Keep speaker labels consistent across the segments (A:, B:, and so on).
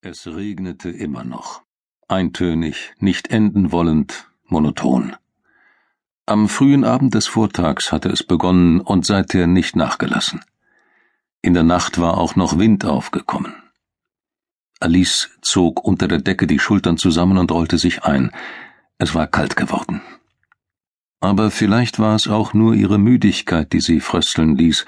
A: Es regnete immer noch. Eintönig, nicht enden wollend, monoton. Am frühen Abend des Vortags hatte es begonnen und seither nicht nachgelassen. In der Nacht war auch noch Wind aufgekommen. Alice zog unter der Decke die Schultern zusammen und rollte sich ein. Es war kalt geworden. Aber vielleicht war es auch nur ihre Müdigkeit, die sie frösteln ließ.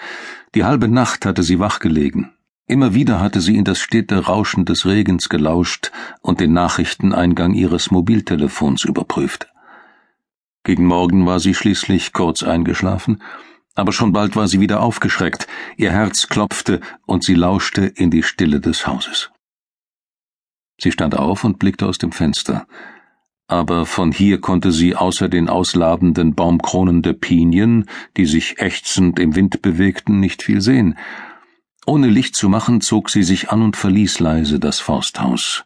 A: Die halbe Nacht hatte sie wachgelegen. Immer wieder hatte sie in das stete Rauschen des Regens gelauscht und den Nachrichteneingang ihres Mobiltelefons überprüft. Gegen Morgen war sie schließlich kurz eingeschlafen, aber schon bald war sie wieder aufgeschreckt, ihr Herz klopfte und sie lauschte in die Stille des Hauses. Sie stand auf und blickte aus dem Fenster, aber von hier konnte sie außer den ausladenden Baumkronen der Pinien, die sich ächzend im Wind bewegten, nicht viel sehen, ohne Licht zu machen, zog sie sich an und verließ leise das Forsthaus.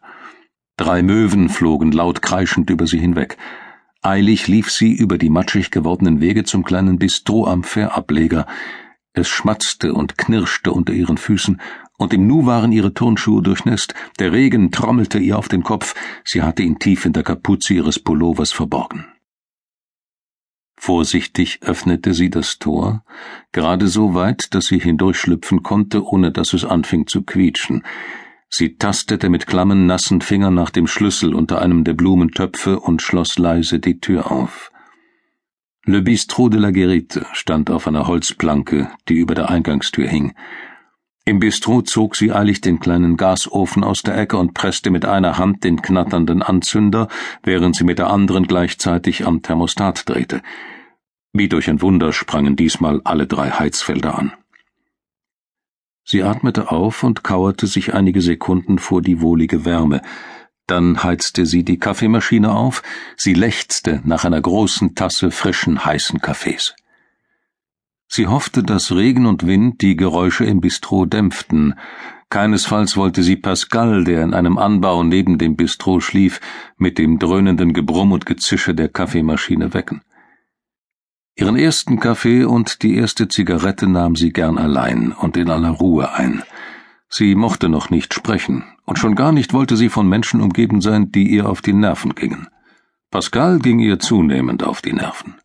A: Drei Möwen flogen laut kreischend über sie hinweg. Eilig lief sie über die matschig gewordenen Wege zum kleinen Bistro am Fährableger. Es schmatzte und knirschte unter ihren Füßen, und im Nu waren ihre Turnschuhe durchnässt, der Regen trommelte ihr auf den Kopf, sie hatte ihn tief in der Kapuze ihres Pullovers verborgen. Vorsichtig öffnete sie das Tor, gerade so weit, dass sie hindurchschlüpfen konnte, ohne dass es anfing zu quietschen. Sie tastete mit klammen, nassen Fingern nach dem Schlüssel unter einem der Blumentöpfe und schloss leise die Tür auf. Le Bistrot de la Guérite stand auf einer Holzplanke, die über der Eingangstür hing. Im Bistro zog sie eilig den kleinen Gasofen aus der Ecke und presste mit einer Hand den knatternden Anzünder, während sie mit der anderen gleichzeitig am Thermostat drehte. Wie durch ein Wunder sprangen diesmal alle drei Heizfelder an. Sie atmete auf und kauerte sich einige Sekunden vor die wohlige Wärme. Dann heizte sie die Kaffeemaschine auf, sie lechzte nach einer großen Tasse frischen, heißen Kaffees. Sie hoffte, dass Regen und Wind die Geräusche im Bistro dämpften. Keinesfalls wollte sie Pascal, der in einem Anbau neben dem Bistro schlief, mit dem dröhnenden Gebrumm und Gezische der Kaffeemaschine wecken. Ihren ersten Kaffee und die erste Zigarette nahm sie gern allein und in aller Ruhe ein. Sie mochte noch nicht sprechen, und schon gar nicht wollte sie von Menschen umgeben sein, die ihr auf die Nerven gingen. Pascal ging ihr zunehmend auf die Nerven.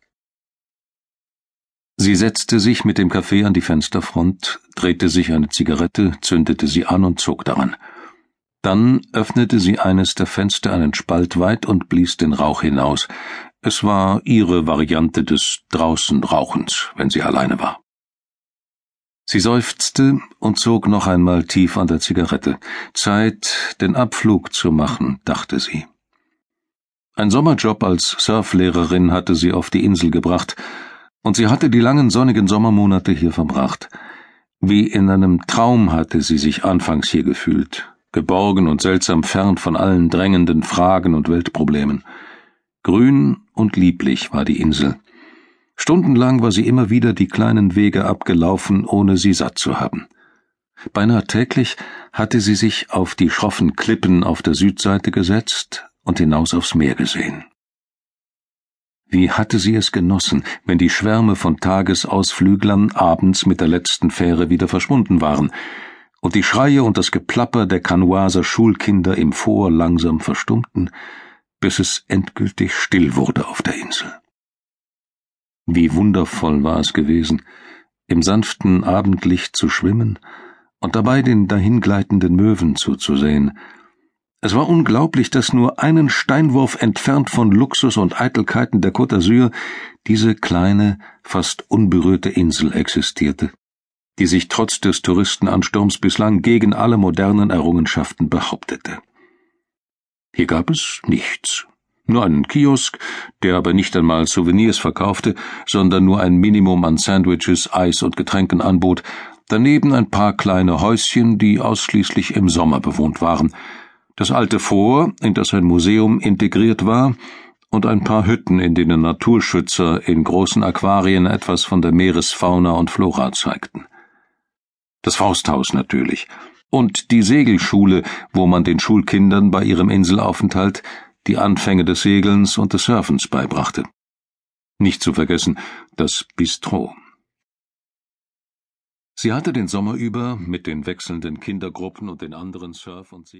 A: Sie setzte sich mit dem Kaffee an die Fensterfront, drehte sich eine Zigarette, zündete sie an und zog daran. Dann öffnete sie eines der Fenster einen Spalt weit und blies den Rauch hinaus. Es war ihre Variante des draußen Rauchens, wenn sie alleine war. Sie seufzte und zog noch einmal tief an der Zigarette. Zeit, den Abflug zu machen, dachte sie. Ein Sommerjob als Surflehrerin hatte sie auf die Insel gebracht, und sie hatte die langen sonnigen Sommermonate hier verbracht. Wie in einem Traum hatte sie sich anfangs hier gefühlt, geborgen und seltsam fern von allen drängenden Fragen und Weltproblemen. Grün und lieblich war die Insel. Stundenlang war sie immer wieder die kleinen Wege abgelaufen, ohne sie satt zu haben. Beinahe täglich hatte sie sich auf die schroffen Klippen auf der Südseite gesetzt und hinaus aufs Meer gesehen. Wie hatte sie es genossen, wenn die Schwärme von Tagesausflüglern abends mit der letzten Fähre wieder verschwunden waren und die Schreie und das Geplapper der Kanoaser Schulkinder im Vor langsam verstummten, bis es endgültig still wurde auf der Insel. Wie wundervoll war es gewesen, im sanften Abendlicht zu schwimmen und dabei den dahingleitenden Möwen zuzusehen, es war unglaublich, dass nur einen Steinwurf entfernt von Luxus und Eitelkeiten der Côte d'Azur diese kleine, fast unberührte Insel existierte, die sich trotz des Touristenansturms bislang gegen alle modernen Errungenschaften behauptete. Hier gab es nichts, nur einen Kiosk, der aber nicht einmal Souvenirs verkaufte, sondern nur ein Minimum an Sandwiches, Eis und Getränken anbot, daneben ein paar kleine Häuschen, die ausschließlich im Sommer bewohnt waren, das alte Vor, in das ein Museum integriert war, und ein paar Hütten, in denen Naturschützer in großen Aquarien etwas von der Meeresfauna und Flora zeigten. Das Fausthaus natürlich, und die Segelschule, wo man den Schulkindern bei ihrem Inselaufenthalt die Anfänge des Segelns und des Surfens beibrachte. Nicht zu vergessen das Bistro. Sie hatte den Sommer über mit den wechselnden Kindergruppen und den anderen Surf- und Segel